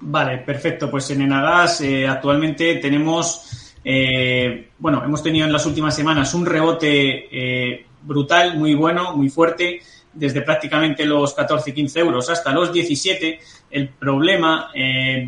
Vale, perfecto. Pues en Enagas eh, actualmente tenemos, eh, bueno, hemos tenido en las últimas semanas un rebote eh, brutal, muy bueno, muy fuerte, desde prácticamente los 14, 15 euros hasta los 17. El problema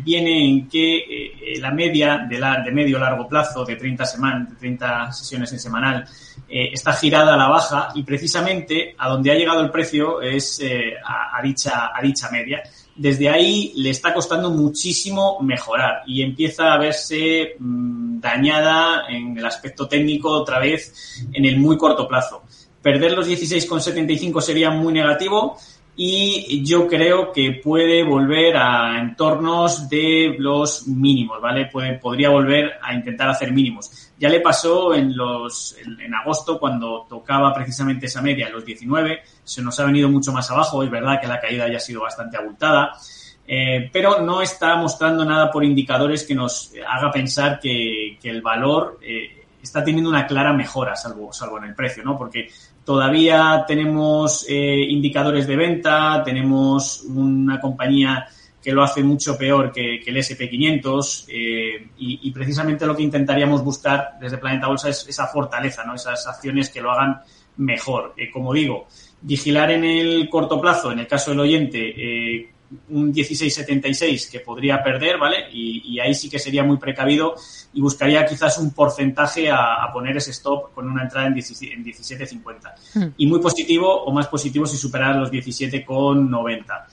viene en que la media de, la, de medio largo plazo, de 30, semanas, de 30 sesiones en semanal, está girada a la baja y precisamente a donde ha llegado el precio es a, dicha, a dicha media desde ahí le está costando muchísimo mejorar y empieza a verse mmm, dañada en el aspecto técnico otra vez en el muy corto plazo. Perder los 16,75 sería muy negativo y yo creo que puede volver a entornos de los mínimos, ¿vale? Puede, podría volver a intentar hacer mínimos. Ya le pasó en los en agosto cuando tocaba precisamente esa media, los 19, se nos ha venido mucho más abajo, es verdad que la caída ya ha sido bastante abultada, eh, pero no está mostrando nada por indicadores que nos haga pensar que, el valor eh, está teniendo una clara mejora, salvo, salvo en el precio, ¿no? Porque Todavía tenemos eh, indicadores de venta, tenemos una compañía que lo hace mucho peor que, que el SP500 eh, y, y, precisamente lo que intentaríamos buscar desde Planeta Bolsa es esa fortaleza, ¿no? esas acciones que lo hagan mejor. Eh, como digo, vigilar en el corto plazo, en el caso del oyente, eh, un 16,76 que podría perder, ¿vale? Y, y, ahí sí que sería muy precavido y buscaría quizás un porcentaje a, a poner ese stop con una entrada en 17,50. Mm. Y muy positivo o más positivo si superar los 17,90.